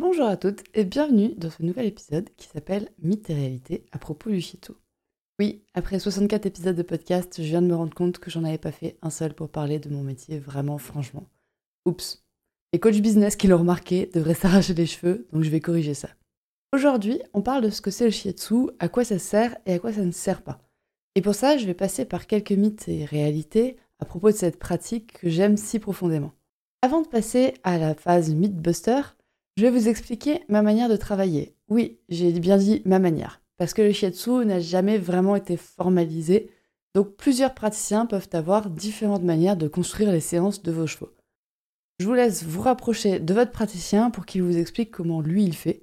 Bonjour à toutes et bienvenue dans ce nouvel épisode qui s'appelle Mythe et réalité à propos du Chito. Oui, après 64 épisodes de podcast, je viens de me rendre compte que j'en avais pas fait un seul pour parler de mon métier vraiment franchement. Oups, les coachs business qui l'ont remarqué devraient s'arracher les cheveux, donc je vais corriger ça. Aujourd'hui, on parle de ce que c'est le shiatsu, à quoi ça sert et à quoi ça ne sert pas. Et pour ça, je vais passer par quelques mythes et réalités à propos de cette pratique que j'aime si profondément. Avant de passer à la phase mythbuster, je vais vous expliquer ma manière de travailler. Oui, j'ai bien dit ma manière, parce que le shiatsu n'a jamais vraiment été formalisé, donc plusieurs praticiens peuvent avoir différentes manières de construire les séances de vos chevaux. Je vous laisse vous rapprocher de votre praticien pour qu'il vous explique comment lui il fait.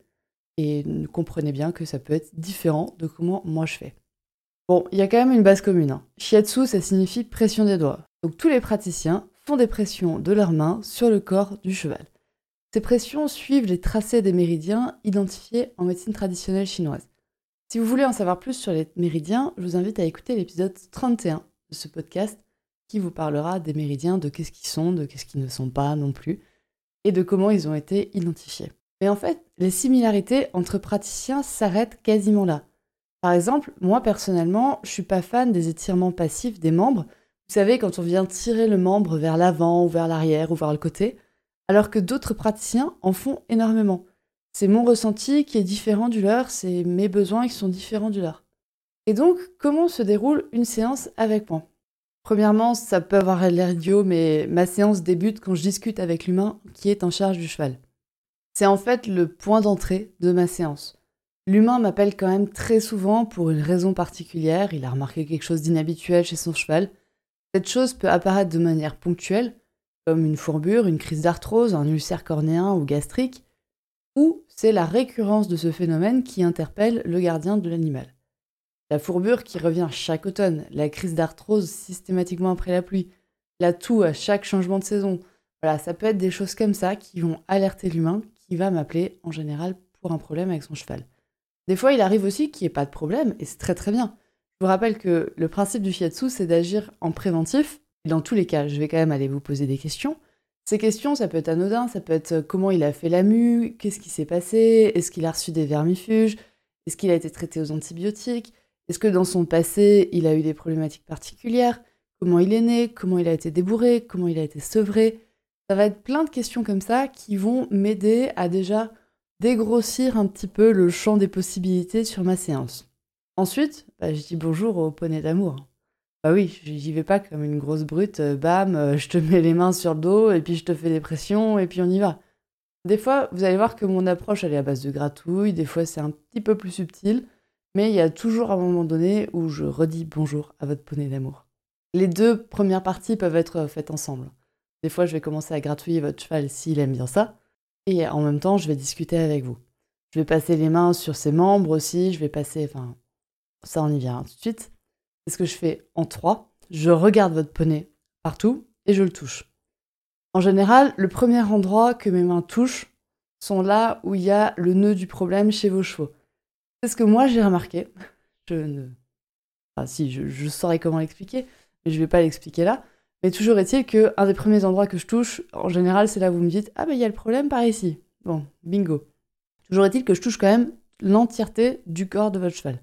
Et comprenez bien que ça peut être différent de comment moi je fais. Bon, il y a quand même une base commune. Hein. Shiatsu, ça signifie pression des doigts. Donc tous les praticiens font des pressions de leurs mains sur le corps du cheval. Ces pressions suivent les tracés des méridiens identifiés en médecine traditionnelle chinoise. Si vous voulez en savoir plus sur les méridiens, je vous invite à écouter l'épisode 31 de ce podcast qui vous parlera des méridiens, de qu'est-ce qu'ils sont, de qu'est-ce qu'ils ne sont pas non plus, et de comment ils ont été identifiés. Mais en fait, les similarités entre praticiens s'arrêtent quasiment là. Par exemple, moi personnellement, je suis pas fan des étirements passifs des membres. Vous savez, quand on vient tirer le membre vers l'avant ou vers l'arrière ou vers le côté, alors que d'autres praticiens en font énormément. C'est mon ressenti qui est différent du leur, c'est mes besoins qui sont différents du leur. Et donc, comment se déroule une séance avec moi? Premièrement, ça peut avoir l'air idiot, mais ma séance débute quand je discute avec l'humain qui est en charge du cheval. C'est en fait le point d'entrée de ma séance. L'humain m'appelle quand même très souvent pour une raison particulière, il a remarqué quelque chose d'inhabituel chez son cheval. Cette chose peut apparaître de manière ponctuelle, comme une fourbure, une crise d'arthrose, un ulcère cornéen ou gastrique, ou c'est la récurrence de ce phénomène qui interpelle le gardien de l'animal. La fourbure qui revient chaque automne, la crise d'arthrose systématiquement après la pluie, la toux à chaque changement de saison. Voilà, ça peut être des choses comme ça qui vont alerter l'humain qui va m'appeler en général pour un problème avec son cheval. Des fois, il arrive aussi qu'il n'y ait pas de problème et c'est très très bien. Je vous rappelle que le principe du shiatsu, c'est d'agir en préventif. Dans tous les cas, je vais quand même aller vous poser des questions. Ces questions, ça peut être anodin, ça peut être comment il a fait la mue, qu'est-ce qui s'est passé, est-ce qu'il a reçu des vermifuges, est-ce qu'il a été traité aux antibiotiques, est-ce que dans son passé, il a eu des problématiques particulières Comment il est né Comment il a été débourré Comment il a été sevré Ça va être plein de questions comme ça qui vont m'aider à déjà dégrossir un petit peu le champ des possibilités sur ma séance. Ensuite, bah, je dis bonjour au poney d'amour. Bah oui, j'y vais pas comme une grosse brute, euh, bam, euh, je te mets les mains sur le dos et puis je te fais des pressions et puis on y va. Des fois, vous allez voir que mon approche elle est à base de gratouille, des fois c'est un petit peu plus subtil. Mais il y a toujours un moment donné où je redis bonjour à votre poney d'amour. Les deux premières parties peuvent être faites ensemble. Des fois, je vais commencer à gratouiller votre cheval s'il aime bien ça, et en même temps, je vais discuter avec vous. Je vais passer les mains sur ses membres aussi, je vais passer, enfin, ça on y vient tout de suite. C'est ce que je fais en trois. Je regarde votre poney partout et je le touche. En général, le premier endroit que mes mains touchent sont là où il y a le nœud du problème chez vos chevaux. C'est ce que moi j'ai remarqué. Je ne. Enfin, si, je, saurais comment l'expliquer, mais je vais pas l'expliquer là. Mais toujours est-il que un des premiers endroits que je touche, en général, c'est là où vous me dites Ah, ben il y a le problème par ici. Bon, bingo. Toujours est-il que je touche quand même l'entièreté du corps de votre cheval.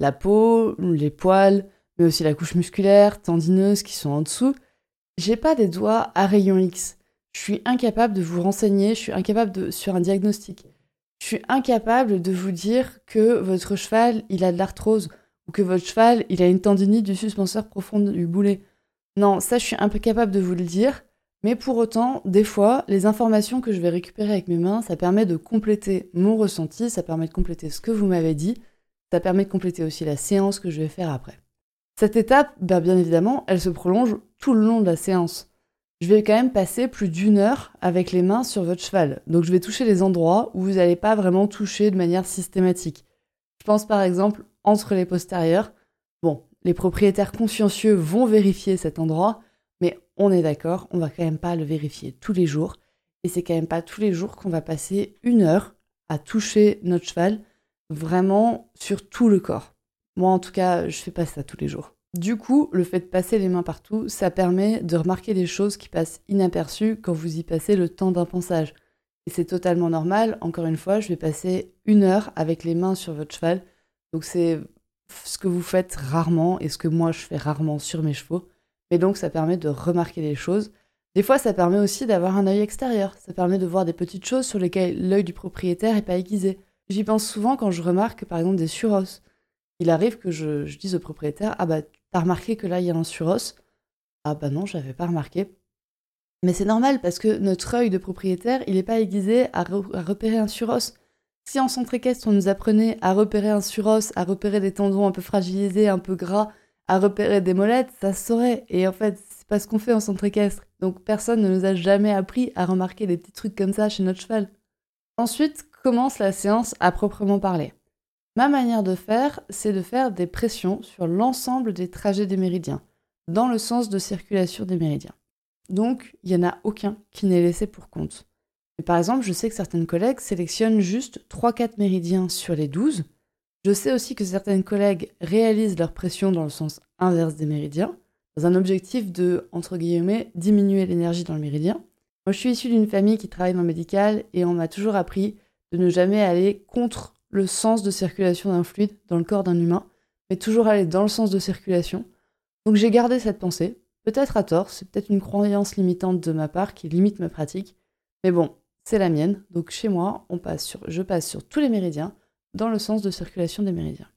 La peau, les poils, mais aussi la couche musculaire, tendineuse qui sont en dessous. J'ai pas des doigts à rayon X. Je suis incapable de vous renseigner, je suis incapable de sur un diagnostic. Je suis incapable de vous dire que votre cheval, il a de l'arthrose ou que votre cheval, il a une tendinite du suspenseur profond du boulet. Non, ça, je suis incapable de vous le dire. Mais pour autant, des fois, les informations que je vais récupérer avec mes mains, ça permet de compléter mon ressenti, ça permet de compléter ce que vous m'avez dit, ça permet de compléter aussi la séance que je vais faire après. Cette étape, ben, bien évidemment, elle se prolonge tout le long de la séance. je vais quand même passer plus d'une heure avec les mains sur votre cheval. Donc je vais toucher les endroits où vous n'allez pas vraiment toucher de manière systématique. Je pense par exemple entre les postérieurs. Bon, les propriétaires consciencieux vont vérifier cet endroit, mais on est d'accord, on va quand même pas le vérifier tous les jours. Et c'est quand même pas tous les jours qu'on va passer une heure à toucher notre cheval vraiment sur tout le corps. Moi en tout cas, je fais pas ça tous les jours. Du coup, le fait de passer les mains partout, ça permet de remarquer des choses qui passent inaperçues quand vous y passez le temps d'un pensage. Et c'est totalement normal, encore une fois, je vais passer une heure avec les mains sur votre cheval. Donc c'est ce que vous faites rarement et ce que moi je fais rarement sur mes chevaux. Mais donc ça permet de remarquer les choses. Des fois, ça permet aussi d'avoir un œil extérieur. Ça permet de voir des petites choses sur lesquelles l'œil du propriétaire n'est pas aiguisé. J'y pense souvent quand je remarque par exemple des surosses. Il arrive que je, dise au propriétaire Ah bah T'as remarqué que là, il y a un suros Ah bah non, j'avais pas remarqué. Mais c'est normal parce que notre œil de propriétaire, il n'est pas aiguisé à, repérer un suros. Si en centre équestre, on nous apprenait à repérer un suros, à repérer des tendons un peu fragilisés, un peu gras, à repérer des molettes, ça se saurait. Et en fait, c'est pas ce qu'on fait en centre équestre. Donc personne ne nous a jamais appris à remarquer des petits trucs comme ça chez notre cheval. Ensuite commence la séance à proprement parler. Ma manière de faire, c'est de faire des pressions sur l'ensemble des trajets des méridiens, dans le sens de circulation des méridiens. Donc, il n'y en a aucun qui n'est laissé pour compte. Par exemple, je sais que certaines collègues sélectionnent juste 3-4 méridiens sur les 12. Je sais aussi que certaines collègues réalisent leur pression dans le sens inverse des méridiens, dans un objectif de, entre guillemets, diminuer l'énergie dans le méridien. Moi, je suis issue d'une famille qui travaille dans le médical et on m'a toujours appris de ne jamais aller contre le sens de circulation d'un fluide dans le corps d'un humain, mais toujours aller dans le sens de circulation. Donc j'ai gardé cette pensée, peut-être à tort, c'est peut-être une croyance limitante de ma part qui limite ma pratique, mais bon, c'est la mienne. Donc chez moi, je passe sur tous les méridiens dans le sens de circulation des méridiens.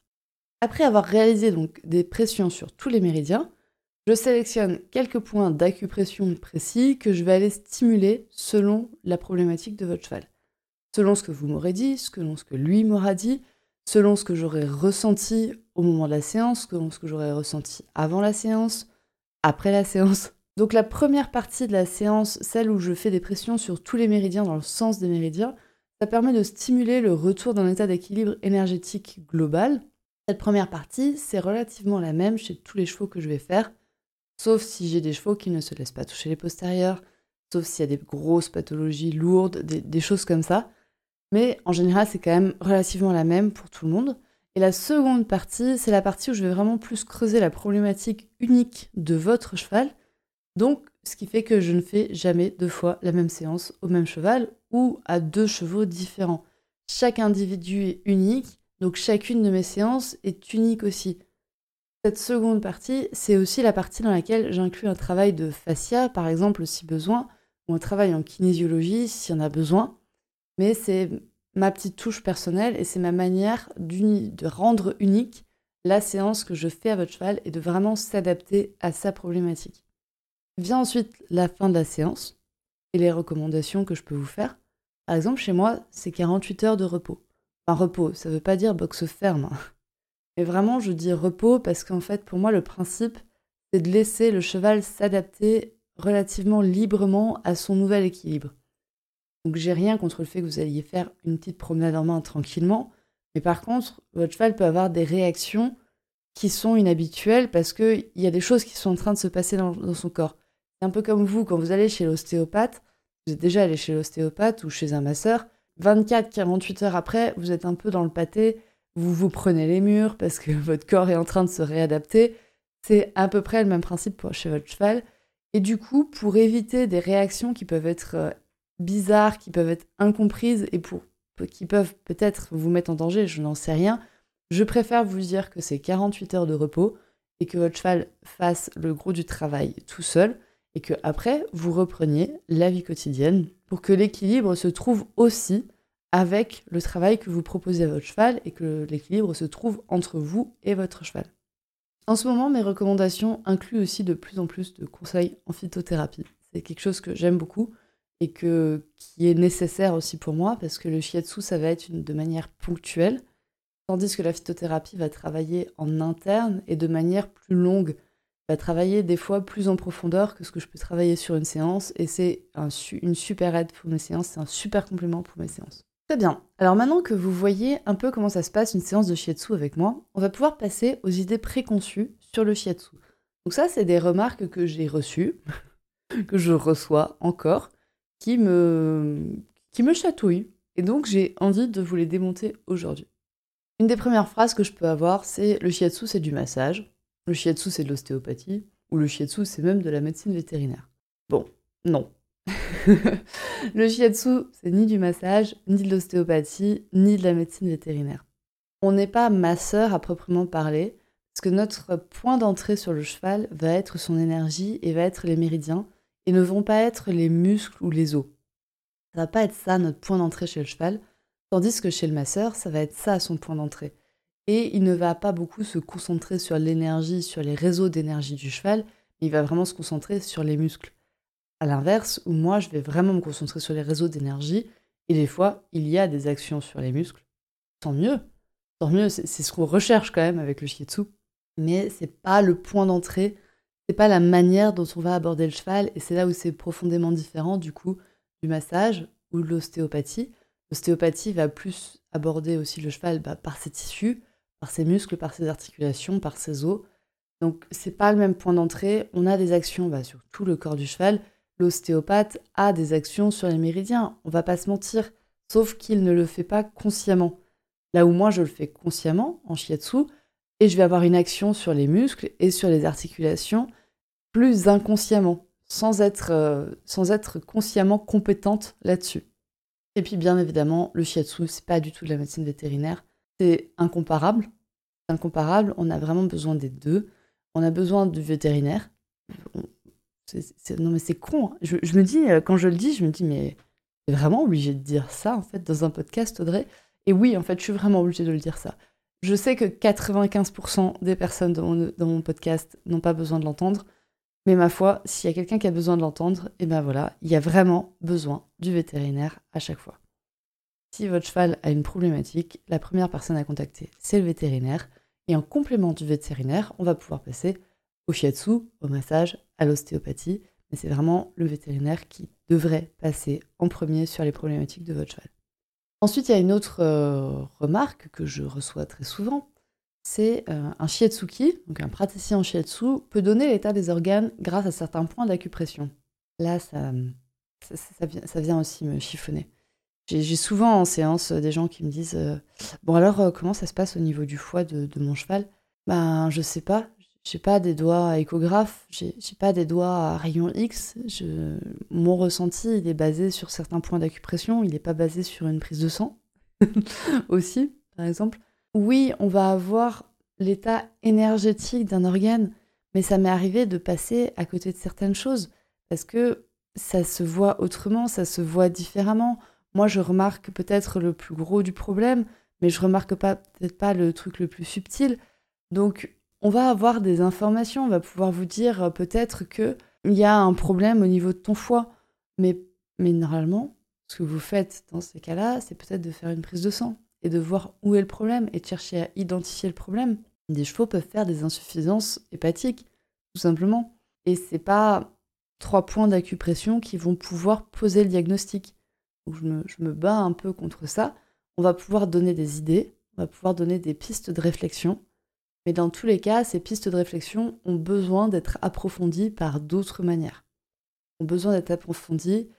Après avoir réalisé donc des pressions sur tous les méridiens, je sélectionne quelques points d'acupression précis que je vais aller stimuler selon la problématique de votre cheval selon ce que vous m'aurez dit, selon ce que lui m'aura dit, selon ce que j'aurais ressenti au moment de la séance, selon ce que j'aurais ressenti avant la séance, après la séance. Donc la première partie de la séance, celle où je fais des pressions sur tous les méridiens dans le sens des méridiens, ça permet de stimuler le retour d'un état d'équilibre énergétique global. Cette première partie, c'est relativement la même chez tous les chevaux que je vais faire, sauf si j'ai des chevaux qui ne se laissent pas toucher les postérieurs, sauf s'il y a des grosses pathologies lourdes, des choses comme ça. Mais en général, c'est quand même relativement la même pour tout le monde. Et la seconde partie, c'est la partie où je vais vraiment plus creuser la problématique unique de votre cheval. Donc, ce qui fait que je ne fais jamais deux fois la même séance au même cheval ou à deux chevaux différents. Chaque individu est unique, donc chacune de mes séances est unique aussi. Cette seconde partie, c'est aussi la partie dans laquelle j'inclus un travail de fascia, par exemple, si besoin, ou un travail en kinésiologie, s'il y en a besoin mais c'est ma petite touche personnelle et c'est ma manière de rendre unique la séance que je fais à votre cheval et de vraiment s'adapter à sa problématique. Vient ensuite la fin de la séance et les recommandations que je peux vous faire. Par exemple, chez moi, c'est 48 heures de repos. Enfin, repos, ça ne veut pas dire boxe ferme. Hein. Mais vraiment, je dis repos parce qu'en fait, pour moi, le principe, c'est de laisser le cheval s'adapter relativement librement à son nouvel équilibre. Donc j'ai rien contre le fait que vous alliez faire une petite promenade en main tranquillement. Mais par contre, votre cheval peut avoir des réactions qui sont inhabituelles parce qu'il y a des choses qui sont en train de se passer dans, son corps. C'est un peu comme vous, quand vous allez chez l'ostéopathe, vous êtes déjà allé chez l'ostéopathe ou chez un masseur, 24-48 heures après, vous êtes un peu dans le pâté, vous vous prenez les murs parce que votre corps est en train de se réadapter. C'est à peu près le même principe pour chez votre cheval. Et du coup, pour éviter des réactions qui peuvent être euh, bizarres, qui peuvent être incomprises et qui peuvent peut-être vous mettre en danger, je n'en sais rien, je préfère vous dire que c'est 48 heures de repos et que votre cheval fasse le gros du travail tout seul et que après vous repreniez la vie quotidienne pour que l'équilibre se trouve aussi avec le travail que vous proposez à votre cheval et que l'équilibre se trouve entre vous et votre cheval. En ce moment, mes recommandations incluent aussi de plus en plus de conseils en phytothérapie. C'est quelque chose que j'aime beaucoup et que, qui est nécessaire aussi pour moi parce que le shiatsu, ça va être de manière ponctuelle, tandis que la phytothérapie va travailler en interne et de manière plus longue, va travailler des fois plus en profondeur que ce que je peux travailler sur une séance et c'est une super aide pour mes séances, c'est un super complément pour mes séances. Très bien. Alors maintenant que vous voyez un peu comment ça se passe une séance de shiatsu avec moi, on va pouvoir passer aux idées préconçues sur le shiatsu. Donc ça, c'est des remarques que j'ai reçues, que je reçois encore, qui me, qui me. Et donc j'ai envie de vous les démonter aujourd'hui. Une des premières phrases que je peux avoir, c'est le shiatsu, c'est du massage. Le shiatsu, c'est de l'ostéopathie. Ou le shiatsu, c'est même de la médecine vétérinaire. Bon, non. le shiatsu, c'est ni du massage, ni de l'ostéopathie, ni de la médecine vétérinaire. On n'est pas masseur à proprement parler, parce que notre point d'entrée sur le cheval va être son énergie et va être les méridiens, et ne vont pas être les muscles ou les os. Ça va pas être ça notre point d'entrée chez le cheval, tandis que chez le masseur, ça va être ça son point d'entrée. Et il ne va pas beaucoup se concentrer sur l'énergie, sur les réseaux d'énergie du cheval, mais il va vraiment se concentrer sur les muscles. À l'inverse, où moi, je vais vraiment me concentrer sur les réseaux d'énergie, et des fois, il y a des actions sur les muscles. Tant mieux. Tant mieux, c'est ce qu'on recherche quand même avec le shiatsu. Mais c'est pas le point d'entrée, c'est pas la manière dont on va aborder le cheval, et c'est là où c'est profondément différent du coup du massage ou de l'ostéopathie. L'ostéopathie va plus aborder aussi le cheval bah, par ses tissus, par ses muscles, par ses articulations, par ses os. Donc c'est pas le même point d'entrée. On a des actions bah, sur tout le corps du cheval. L'ostéopathe a des actions sur les méridiens. On va pas se mentir, sauf qu'il ne le fait pas consciemment. Là où moi je le fais consciemment en shiatsu, et je vais avoir une action sur les muscles et sur les articulations plus inconsciemment, sans être, euh, sans être consciemment compétente là-dessus. Et puis bien évidemment, le shiatsu, c'est pas du tout de la médecine vétérinaire c'est incomparable. Incomparable, on a vraiment besoin des deux. On a besoin du vétérinaire. non mais c'est con. Hein. Je, me dis, euh, quand je le dis, je me dis, mais c'est vraiment obligé de dire ça en fait dans un podcast, Audrey? Et oui, en fait, je suis vraiment obligée de le dire ça. Je sais que 95% des personnes dans mon podcast n'ont pas besoin de l'entendre. Mais ma foi, s'il y a quelqu'un qui a besoin de l'entendre, et eh ben voilà, il y a vraiment besoin du vétérinaire à chaque fois. Si votre cheval a une problématique, la première personne à contacter, c'est le vétérinaire. Et en complément du vétérinaire, on va pouvoir passer au shiatsu, au massage, à l'ostéopathie. Mais c'est vraiment le vétérinaire qui devrait passer en premier sur les problématiques de votre cheval. Ensuite, il y a une autre euh, remarque que je reçois très souvent. C'est euh, un shiatsuki, donc un praticien en shiatsu, peut donner l'état des organes grâce à certains points d'acupression. Là, ça, ça vient aussi me chiffonner. J'ai souvent en séance euh, des gens qui me disent euh, Bon, alors, comment ça se passe au niveau du foie de, mon cheval? Ben, je sais pas. J'ai pas des doigts à échographe, j'ai pas des doigts à rayon X. Mon ressenti, il est basé sur certains points d'acupression, il n'est pas basé sur une prise de sang. Aussi, par exemple. Oui, on va avoir l'état énergétique d'un organe, mais ça m'est arrivé de passer à côté de certaines choses parce que ça se voit autrement, ça se voit différemment. Moi je remarque peut-être le plus gros du problème, mais je remarque pas peut-être pas le truc le plus subtil. Donc on va avoir des informations, on va pouvoir vous dire euh, peut-être que il y a un problème au niveau de ton foie, mais mais normalement ce que vous faites dans ces cas-là, c'est peut-être de faire une prise de sang et de voir où est le problème et de chercher à identifier le problème. Des chevaux peuvent faire des insuffisances hépatiques, tout simplement. Et c'est pas trois points d'acupression qui vont pouvoir poser le diagnostic je me, bats un peu contre ça, on va pouvoir donner des idées, on va pouvoir donner des pistes de réflexion. Mais dans tous les cas, ces pistes de réflexion ont besoin d'être approfondies par d'autres manières. Ont besoin d'être approfondies.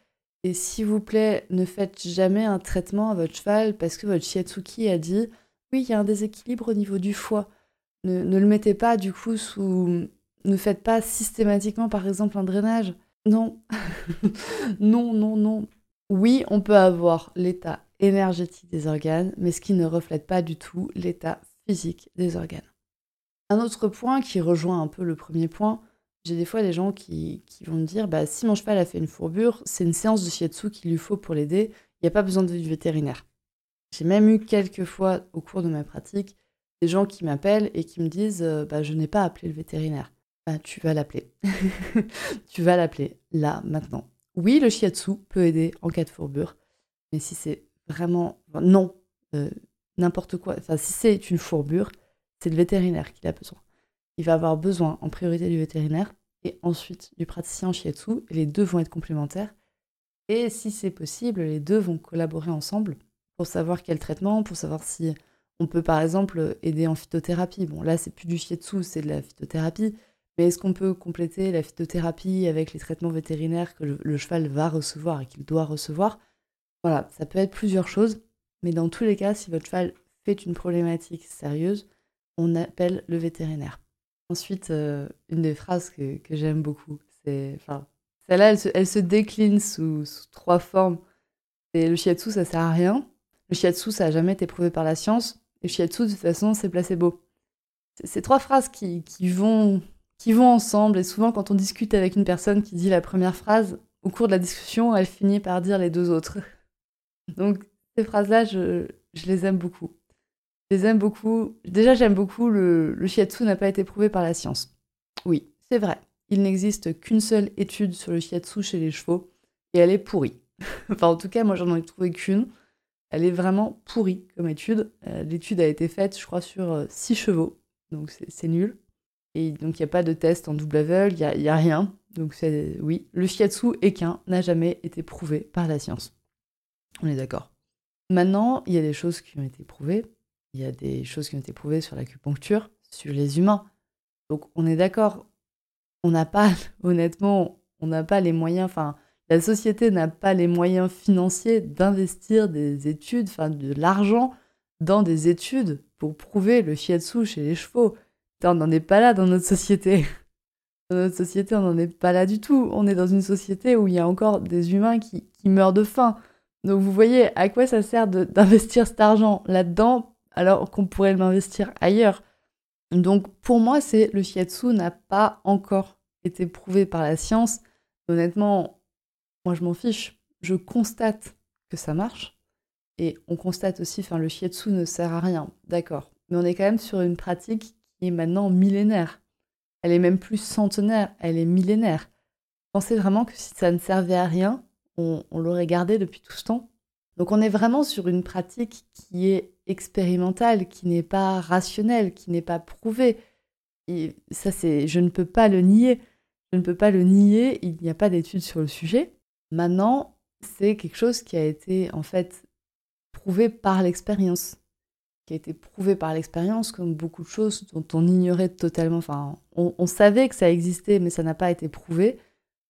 Et s'il vous plaît, ne faites jamais un traitement à votre cheval parce que votre shiatsuki a dit oui, il y a un déséquilibre au niveau du foie. Ne, ne le mettez pas du coup sous. Ne faites pas systématiquement par exemple un drainage. Non. non, non, non. Oui, on peut avoir l'état énergétique des organes, mais ce qui ne reflète pas du tout l'état physique des organes. Un autre point qui rejoint un peu le premier point, j'ai des fois des gens qui, vont me dire bah, si mon cheval a fait une fourbure, c'est une séance de shiatsu qu'il lui faut pour l'aider, il n'y a pas besoin de vétérinaire. J'ai même eu quelques fois au cours de ma pratique des gens qui m'appellent et qui me disent euh, bah, je n'ai pas appelé le vétérinaire. Bah, tu vas l'appeler. tu vas l'appeler là, maintenant. Oui, le shiatsu peut aider en cas de fourbure, mais si c'est vraiment non, euh, n'importe quoi, si c'est une fourbure, c'est le vétérinaire qui a besoin. Il va avoir besoin en priorité du vétérinaire et ensuite du praticien en shiatsu. Les deux vont être complémentaires. Et si c'est possible, les deux vont collaborer ensemble pour savoir quel traitement, pour savoir si on peut par exemple aider en phytothérapie. Bon, là, c'est plus du shiatsu, c'est de la phytothérapie. Mais est-ce qu'on peut compléter la phytothérapie avec les traitements vétérinaires que le, cheval va recevoir et qu'il doit recevoir? Voilà, ça peut être plusieurs choses. Mais dans tous les cas, si votre cheval fait une problématique sérieuse, on appelle le vétérinaire. Ensuite, euh, une des phrases que, j'aime beaucoup, c'est. Celle-là, elle se, décline sous, trois formes. C'est le shiatsu, ça sert à rien. Le shiatsu, ça n'a jamais été prouvé par la science. Et le shiatsu, de toute façon, c'est placebo. C'est trois phrases qui, qui, vont, qui vont ensemble. Et souvent, quand on discute avec une personne qui dit la première phrase, au cours de la discussion, elle finit par dire les deux autres. Donc, ces phrases-là, je les aime beaucoup. Les aime beaucoup. Déjà, j'aime beaucoup le, le n'a pas été prouvé par la science. Oui, c'est vrai. Il n'existe qu'une seule étude sur le shiatsu chez les chevaux et elle est pourrie. enfin, en tout cas, moi, j'en ai trouvé qu'une. Elle est vraiment pourrie comme étude. Euh, l'étude a été faite, je crois, sur 6 euh, chevaux. Donc, c'est nul. Et donc, il n'y a pas de test en double aveugle, il n'y a, rien. Donc, oui, le shiatsu équin n'a jamais été prouvé par la science. On est d'accord. Maintenant, il y a des choses qui ont été prouvées il y a des choses qui ont été prouvées sur l'acupuncture, sur les humains. Donc on est d'accord, on n'a pas, honnêtement, on n'a pas les moyens, enfin, la société n'a pas les moyens financiers d'investir des études, enfin, de l'argent dans des études pour prouver le shiatsu chez les chevaux. on n'en est pas là dans notre société. Dans notre société, on n'en est pas là du tout. On est dans une société où il y a encore des humains qui, qui meurent de faim. Donc vous voyez à quoi ça sert d'investir cet argent là-dedans alors qu'on pourrait l'investir ailleurs. Donc pour moi, c'est le shiatsu n'a pas encore été prouvé par la science. Honnêtement, moi je m'en fiche. Je constate que ça marche. Et on constate aussi, enfin le shiatsu ne sert à rien, d'accord. Mais on est quand même sur une pratique qui est maintenant millénaire. Elle est même plus centenaire, elle est millénaire. Pensez vraiment que si ça ne servait à rien, on, on l'aurait gardé depuis tout ce temps? Donc on est vraiment sur une pratique qui est expérimentale, qui n'est pas rationnelle, qui n'est pas prouvée. Ça, c'est, je ne peux pas le nier. Je ne peux pas le nier. Il n'y a pas d'études sur le sujet. Maintenant, c'est quelque chose qui a été en fait prouvé par l'expérience, qui a été prouvé par l'expérience, comme beaucoup de choses dont on ignorait totalement. Enfin, on savait que ça existait, mais ça n'a pas été prouvé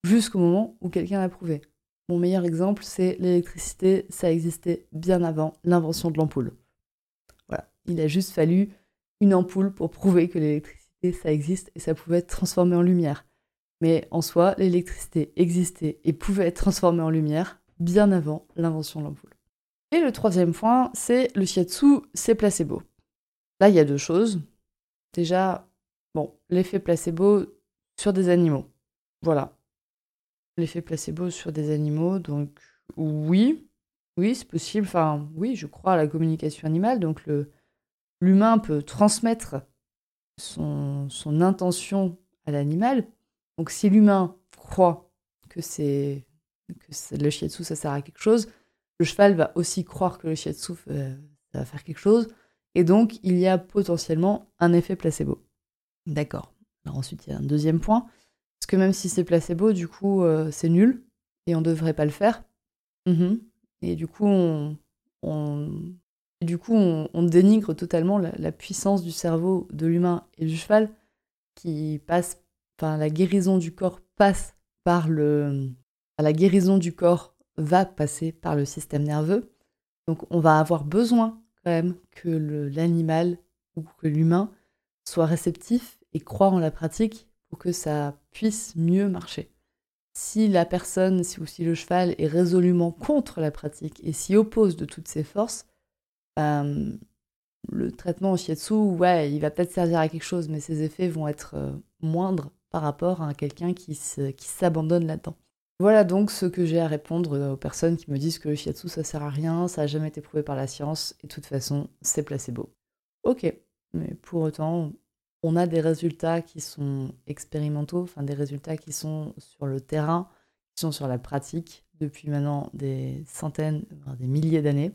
jusqu'au moment où quelqu'un l'a prouvé. Mon meilleur exemple, c'est l'électricité. Ça existait bien avant l'invention de l'ampoule. Voilà, il a juste fallu une ampoule pour prouver que l'électricité, ça existe et ça pouvait être transformé en lumière. Mais en soi, l'électricité existait et pouvait être transformée en lumière bien avant l'invention de l'ampoule. Et le troisième point, c'est le shiatsu, c'est placebo. Là, il y a deux choses. Déjà, bon, l'effet placebo sur des animaux. Voilà, l'effet placebo sur des animaux. Donc oui, oui, c'est possible. Enfin, oui, je crois à la communication animale. Donc le, l'humain peut transmettre son, son intention à l'animal. Donc si l'humain croit que c'est que le shiatsu ça sert à quelque chose, le cheval va aussi croire que le shiatsu euh, ça va faire quelque chose. Et donc il y a potentiellement un effet placebo. D'accord. Ensuite il y a un deuxième point parce que même si c'est placebo, du coup, euh, c'est nul et on ne devrait pas le faire. Mhm. Et du coup, on, du coup, on, dénigre totalement la, puissance du cerveau de l'humain et du cheval qui passe, enfin, la guérison du corps passe par le. La guérison du corps va passer par le système nerveux. Donc, on va avoir besoin quand même que l'animal ou que l'humain soit réceptif et croit en la pratique pour que ça puisse mieux marcher. Si la personne si, ou si le cheval est résolument contre la pratique et s'y oppose de toutes ses forces, euh, le traitement au shiatsu, ouais, il va peut-être servir à quelque chose, mais ses effets vont être euh, moindres par rapport à quelqu'un qui s'abandonne là-dedans. Voilà donc ce que j'ai à répondre aux personnes qui me disent que le shiatsu ça sert à rien, ça n'a jamais été prouvé par la science et de toute façon c'est placebo. Ok, mais pour autant on a des résultats qui sont expérimentaux, enfin des résultats qui sont sur le terrain, qui sont sur la pratique depuis maintenant des centaines, des milliers d'années.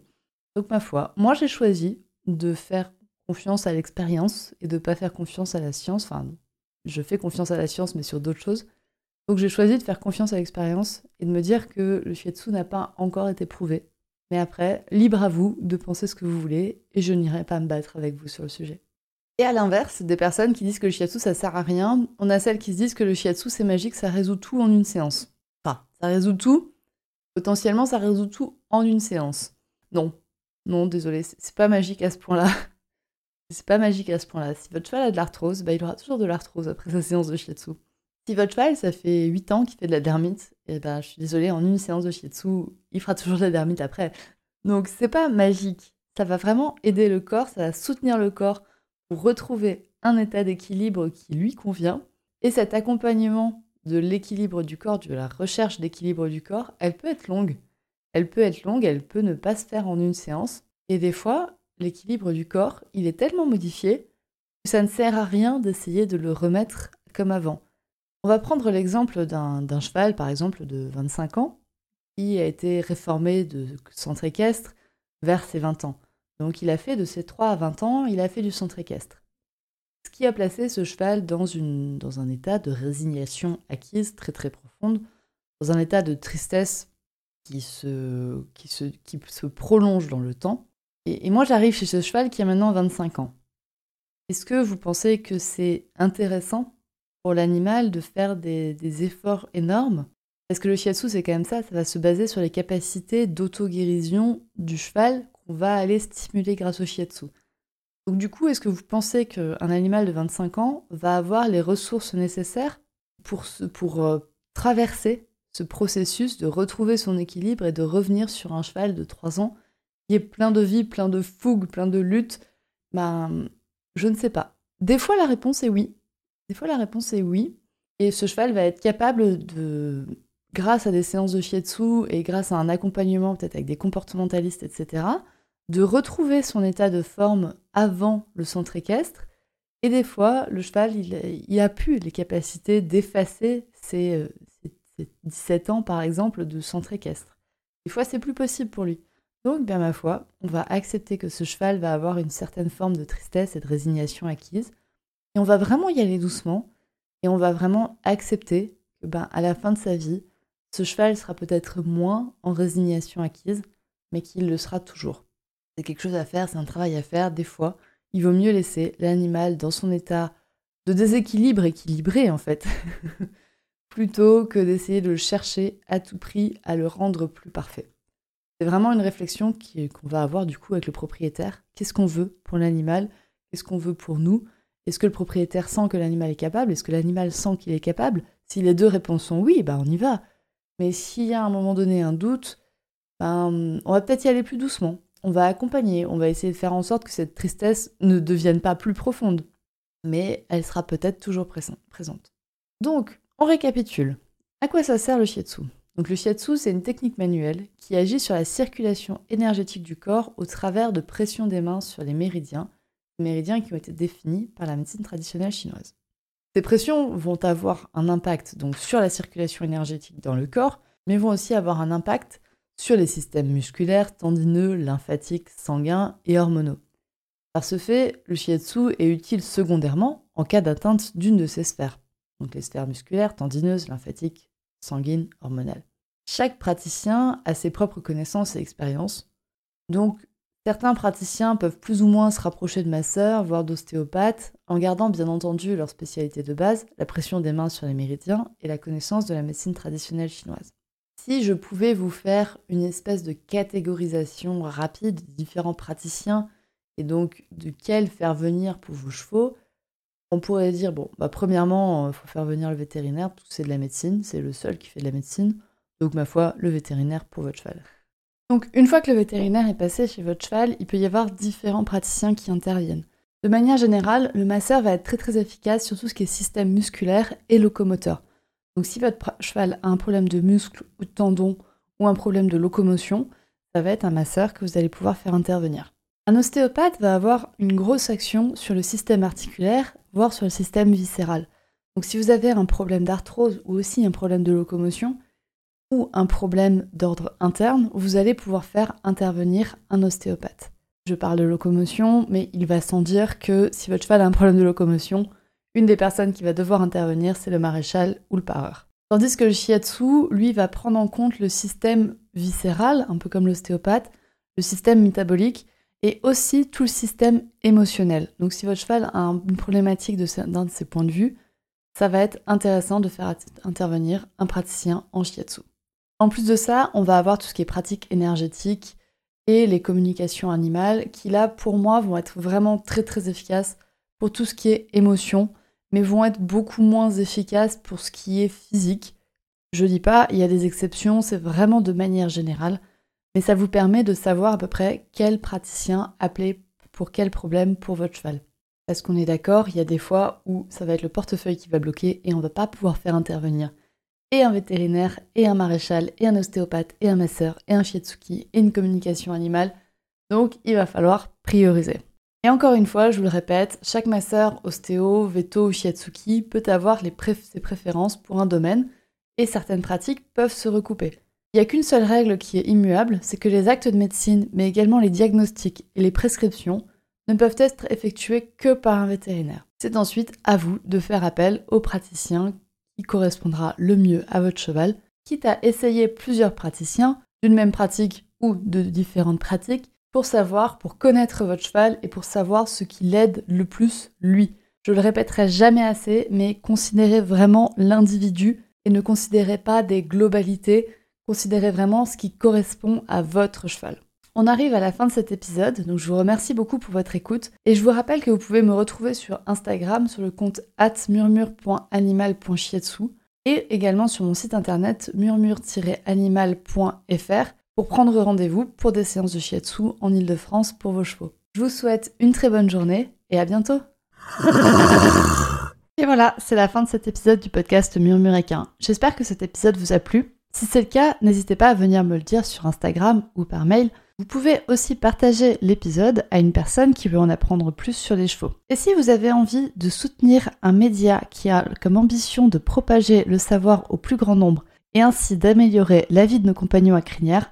Donc ma foi, moi j'ai choisi de faire confiance à l'expérience et de ne pas faire confiance à la science. Enfin, je fais confiance à la science, mais sur d'autres choses. Donc j'ai choisi de faire confiance à l'expérience et de me dire que le shiatsu n'a pas encore été prouvé. Mais après, libre à vous de penser ce que vous voulez et je n'irai pas me battre avec vous sur le sujet. Et à l'inverse, des personnes qui disent que le shiatsu ça sert à rien, on a celles qui se disent que le shiatsu c'est magique, ça résout tout en une séance. Enfin, ça résout tout. Potentiellement, ça résout tout en une séance. Non, non, désolé, c'est pas magique à ce point-là. C'est pas magique à ce point-là. Si votre cheval a de l'arthrose, bah, il aura toujours de l'arthrose après sa séance de shiatsu. Si votre cheval, ça fait 8 ans qu'il fait de la dermite, et eh ben, je suis désolée, en une séance de shiatsu, il fera toujours de la dermite après. Donc c'est pas magique. Ça va vraiment aider le corps, ça va soutenir le corps pour retrouver un état d'équilibre qui lui convient. Et cet accompagnement de l'équilibre du corps, de la recherche d'équilibre du corps, elle peut être longue. Elle peut être longue, elle peut ne pas se faire en une séance. Et des fois, l'équilibre du corps, il est tellement modifié que ça ne sert à rien d'essayer de le remettre comme avant. On va prendre l'exemple d'un cheval, par exemple, de 25 ans, qui a été réformé de centre équestre vers ses 20 ans. Donc il a fait de ses 3 à 20 ans, il a fait du centre équestre. Ce qui a placé ce cheval dans, une, dans un état de résignation acquise très très profonde, dans un état de tristesse qui se, qui se, qui se prolonge dans le temps. Et, et moi j'arrive chez ce cheval qui a maintenant 25 ans. Est-ce que vous pensez que c'est intéressant pour l'animal de faire des, des efforts énormes? Parce que le shiatsu c'est quand même ça, ça va se baser sur les capacités d'auto-guérison du cheval qu'on va aller stimuler grâce au shiatsu. Donc du coup, est-ce que vous pensez qu'un animal de 25 ans va avoir les ressources nécessaires pour, pour euh, traverser ce processus de retrouver son équilibre et de revenir sur un cheval de 3 ans qui est plein de vie, plein de fougue, plein de lutte? Ben, je ne sais pas. Des fois, la réponse est oui. Des fois, la réponse est oui. Et ce cheval va être capable de, grâce à des séances de shiatsu et grâce à un accompagnement peut-être avec des comportementalistes, etc., de retrouver son état de forme avant le centre équestre. Et des fois, le cheval, il, a pu les capacités d'effacer ses, 17 euh, ans, par exemple, de centre équestre. Des fois, c'est plus possible pour lui. Donc, bien ma foi, on va accepter que ce cheval va avoir une certaine forme de tristesse et de résignation acquise. Et on va vraiment y aller doucement. Et on va vraiment accepter que, ben, à la fin de sa vie, ce cheval sera peut-être moins en résignation acquise, mais qu'il le sera toujours c'est quelque chose à faire, c'est un travail à faire. Des fois, il vaut mieux laisser l'animal dans son état de déséquilibre équilibré, en fait, plutôt que d'essayer de le chercher à tout prix à le rendre plus parfait. C'est vraiment une réflexion qu'on va avoir du coup avec le propriétaire. Qu'est-ce qu'on veut pour l'animal? Qu'est-ce qu'on veut pour nous? Est-ce que le propriétaire sent que l'animal est capable? Est-ce que l'animal sent qu'il est capable? Si les deux réponses sont oui, bah on y va. Mais s'il y a à un moment donné un doute, ben, on va peut-être y aller plus doucement on va accompagner, on va essayer de faire en sorte que cette tristesse ne devienne pas plus profonde, mais elle sera peut-être toujours présente. Donc, on récapitule. À quoi ça sert le shiatsu? Donc le shiatsu, c'est une technique manuelle qui agit sur la circulation énergétique du corps au travers de pression des mains sur les méridiens, méridiens qui ont été définis par la médecine traditionnelle chinoise. Ces pressions vont avoir un impact donc sur la circulation énergétique dans le corps, mais vont aussi avoir un impact sur les systèmes musculaires, tendineux, lymphatiques, sanguins et hormonaux. Par ce fait, le shiatsu est utile secondairement en cas d'atteinte d'une de ces sphères, donc les sphères musculaires, tendineuses, lymphatiques, sanguines, hormonales. Chaque praticien a ses propres connaissances et expériences, donc certains praticiens peuvent plus ou moins se rapprocher de masseurs, voire d'ostéopathes, en gardant bien entendu leur spécialité de base, la pression des mains sur les méridiens et la connaissance de la médecine traditionnelle chinoise. Si je pouvais vous faire une espèce de catégorisation rapide des différents praticiens et donc de quels faire venir pour vos chevaux, on pourrait dire, bon, bah premièrement, il euh, faut faire venir le vétérinaire, que c'est de la médecine, c'est le seul qui fait de la médecine. Donc, ma foi, le vétérinaire pour votre cheval. Donc, une fois que le vétérinaire est passé chez votre cheval, il peut y avoir différents praticiens qui interviennent. De manière générale, le masseur va être très très efficace sur tout ce qui est système musculaire et locomoteur. Donc si votre cheval a un problème de muscle ou de tendon ou un problème de locomotion, ça va être un masseur que vous allez pouvoir faire intervenir. Un ostéopathe va avoir une grosse action sur le système articulaire, voire sur le système viscéral. Donc si vous avez un problème d'arthrose ou aussi un problème de locomotion ou un problème d'ordre interne, vous allez pouvoir faire intervenir un ostéopathe. je parle de locomotion, mais il va sans dire que si votre cheval a un problème de locomotion, une des personnes qui va devoir intervenir, c'est le maréchal ou le pareur. Tandis que le shiatsu, lui, va prendre en compte le système viscéral, un peu comme l'ostéopathe, le système métabolique et aussi tout le système émotionnel. Donc si votre cheval a une problématique d'un de, ces points de vue, ça va être intéressant de faire intervenir un praticien en shiatsu. En plus de ça, on va avoir tout ce qui est pratique énergétique et les communications animales qui là pour moi vont être vraiment très très efficaces pour tout ce qui est émotion, mais vont être beaucoup moins efficaces pour ce qui est physique. Je dis pas, il y a des exceptions, c'est vraiment de manière générale, mais ça vous permet de savoir à peu près quel praticien appeler pour quel problème pour votre cheval. Parce qu'on est d'accord, il y a des fois où ça va être le portefeuille qui va bloquer et on va pas pouvoir faire intervenir et un vétérinaire, et un maréchal, et un ostéopathe, et un masseur, et un shiatsuki, et une communication animale. Donc il va falloir prioriser. Et encore une fois, je vous le répète, chaque masseur, ostéo, veto ou shiatsuki peut avoir ses préférences pour un domaine, et certaines pratiques peuvent se recouper. Il n'y a qu'une seule règle qui est immuable, c'est que les actes de médecine, mais également les diagnostics et les prescriptions, ne peuvent être effectués que par un vétérinaire. C'est ensuite à vous de faire appel aux praticiens qui correspondra le mieux à votre cheval, quitte à essayer plusieurs praticiens d'une même pratique ou de différentes pratiques pour savoir, pour connaître votre cheval et pour savoir ce qui l'aide le plus lui. Je le répéterai jamais assez, mais considérez vraiment l'individu et ne considérez pas des globalités, considérez vraiment ce qui correspond à votre cheval. On arrive à la fin de cet épisode, donc je vous remercie beaucoup pour votre écoute et je vous rappelle que vous pouvez me retrouver sur Instagram sur le compte murmure.animal.shiatsu et également sur mon site internet murmure-animal.fr pour prendre rendez-vous pour des séances de shiatsu en Ile-de-France pour vos chevaux. Je vous souhaite une très bonne journée et à bientôt Et voilà, c'est la fin de cet épisode du podcast Murmure Équin. J'espère que cet épisode vous a plu. Si c'est le cas, n'hésitez pas à venir me le dire sur Instagram ou par mail vous pouvez aussi partager l'épisode à une personne qui veut en apprendre plus sur les chevaux. Et si vous avez envie de soutenir un média qui a comme ambition de propager le savoir au plus grand nombre et ainsi d'améliorer la vie de nos compagnons à crinière,